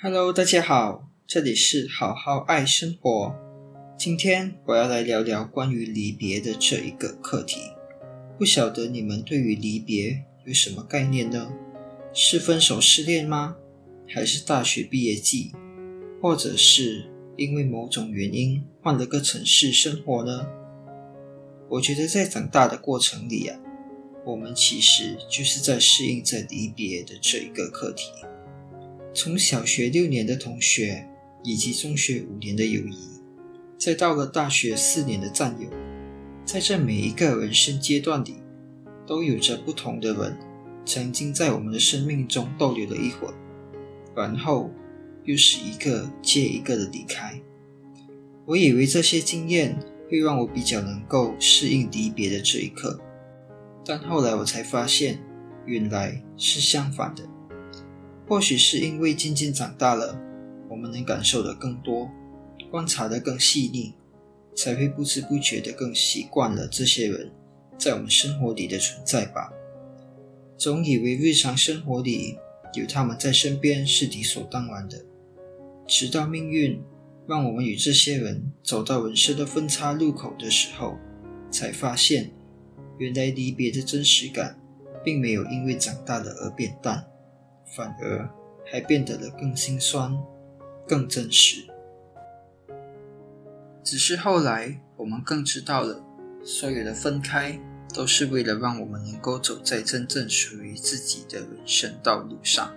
Hello，大家好，这里是好好爱生活。今天我要来聊聊关于离别的这一个课题。不晓得你们对于离别有什么概念呢？是分手失恋吗？还是大学毕业季？或者是因为某种原因换了个城市生活呢？我觉得在长大的过程里啊，我们其实就是在适应着离别的这一个课题。从小学六年的同学，以及中学五年的友谊，再到了大学四年的战友，在这每一个人生阶段里，都有着不同的人曾经在我们的生命中逗留了一会儿，然后又是一个接一个的离开。我以为这些经验会让我比较能够适应离别的这一刻，但后来我才发现，原来是相反的。或许是因为渐渐长大了，我们能感受的更多，观察的更细腻，才会不知不觉的更习惯了这些人在我们生活里的存在吧。总以为日常生活里有他们在身边是理所当然的，直到命运让我们与这些人走到人生的分叉路口的时候，才发现，原来离别的真实感，并没有因为长大了而变淡。反而还变得了更心酸、更真实。只是后来我们更知道了，所有的分开都是为了让我们能够走在真正属于自己的人生道路上。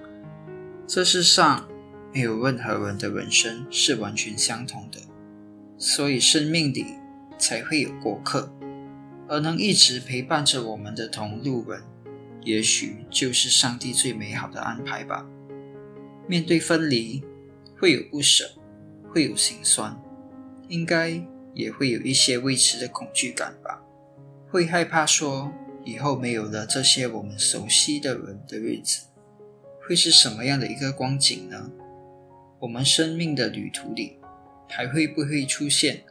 这世上没有任何人的人生是完全相同的，所以生命里才会有过客，而能一直陪伴着我们的同路人。也许就是上帝最美好的安排吧。面对分离，会有不舍，会有心酸，应该也会有一些未知的恐惧感吧。会害怕说，以后没有了这些我们熟悉的人的日子，会是什么样的一个光景呢？我们生命的旅途里，还会不会出现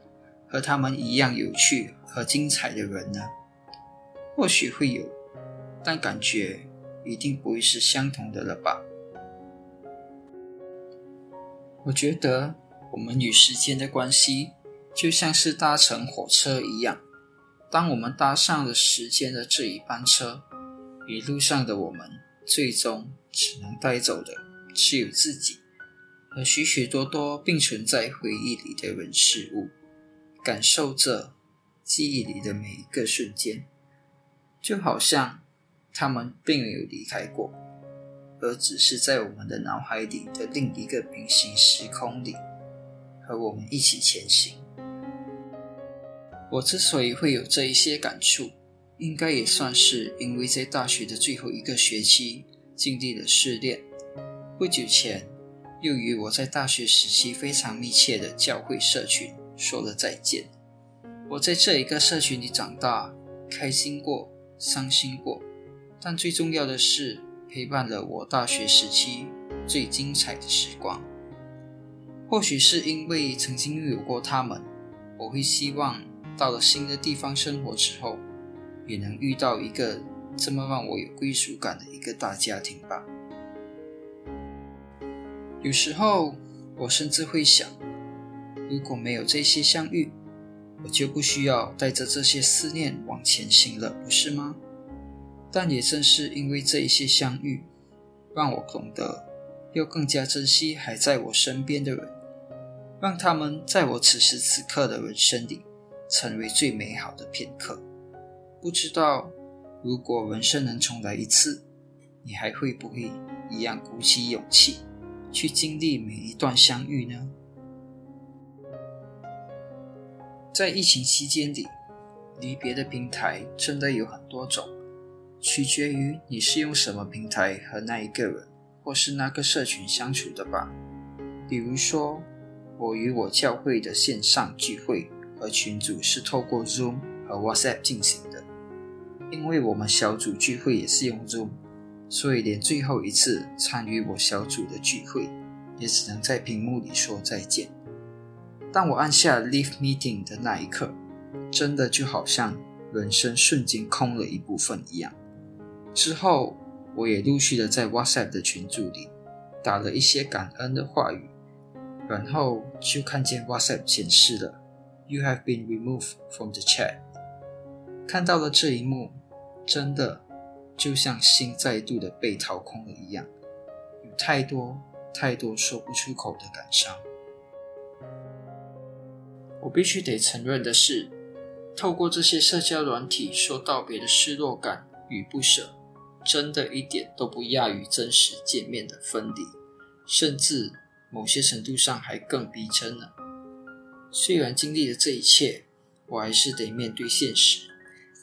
和他们一样有趣和精彩的人呢？或许会有。但感觉一定不会是相同的了吧？我觉得我们与时间的关系就像是搭乘火车一样，当我们搭上了时间的这一班车，一路上的我们最终只能带走的只有自己和许许多多并存在回忆里的人事物，感受着记忆里的每一个瞬间，就好像。他们并没有离开过，而只是在我们的脑海里的另一个平行时空里，和我们一起前行。我之所以会有这一些感触，应该也算是因为在大学的最后一个学期经历了失恋，不久前又与我在大学时期非常密切的教会社群说了再见。我在这一个社群里长大，开心过，伤心过。但最重要的是，陪伴了我大学时期最精彩的时光。或许是因为曾经拥有过他们，我会希望到了新的地方生活之后，也能遇到一个这么让我有归属感的一个大家庭吧。有时候，我甚至会想，如果没有这些相遇，我就不需要带着这些思念往前行了，不是吗？但也正是因为这一些相遇，让我懂得要更加珍惜还在我身边的人，让他们在我此时此刻的人生里成为最美好的片刻。不知道，如果人生能重来一次，你还会不会一样鼓起勇气去经历每一段相遇呢？在疫情期间里，离别的平台真的有很多种。取决于你是用什么平台和那一个人或是那个社群相处的吧。比如说，我与我教会的线上聚会和群组是透过 Zoom 和 WhatsApp 进行的。因为我们小组聚会也是用 Zoom，所以连最后一次参与我小组的聚会，也只能在屏幕里说再见。当我按下 Leave Meeting 的那一刻，真的就好像人生瞬间空了一部分一样。之后，我也陆续的在 WhatsApp 的群组里打了一些感恩的话语，然后就看见 WhatsApp 显示了 “You have been removed from the chat”。看到了这一幕，真的就像心再度的被掏空了一样，有太多太多说不出口的感伤。我必须得承认的是，透过这些社交软体说道别的失落感与不舍。真的一点都不亚于真实见面的分离，甚至某些程度上还更逼真呢。虽然经历了这一切，我还是得面对现实，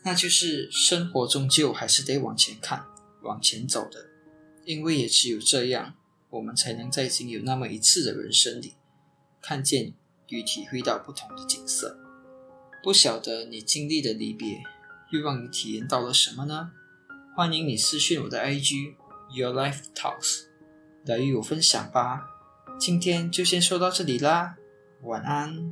那就是生活终究还是得往前看、往前走的。因为也只有这样，我们才能在仅有那么一次的人生里，看见与体会到不同的景色。不晓得你经历的离别，又让你体验到了什么呢？欢迎你私讯我的 IG Your Life Talks 来与我分享吧。今天就先说到这里啦，晚安。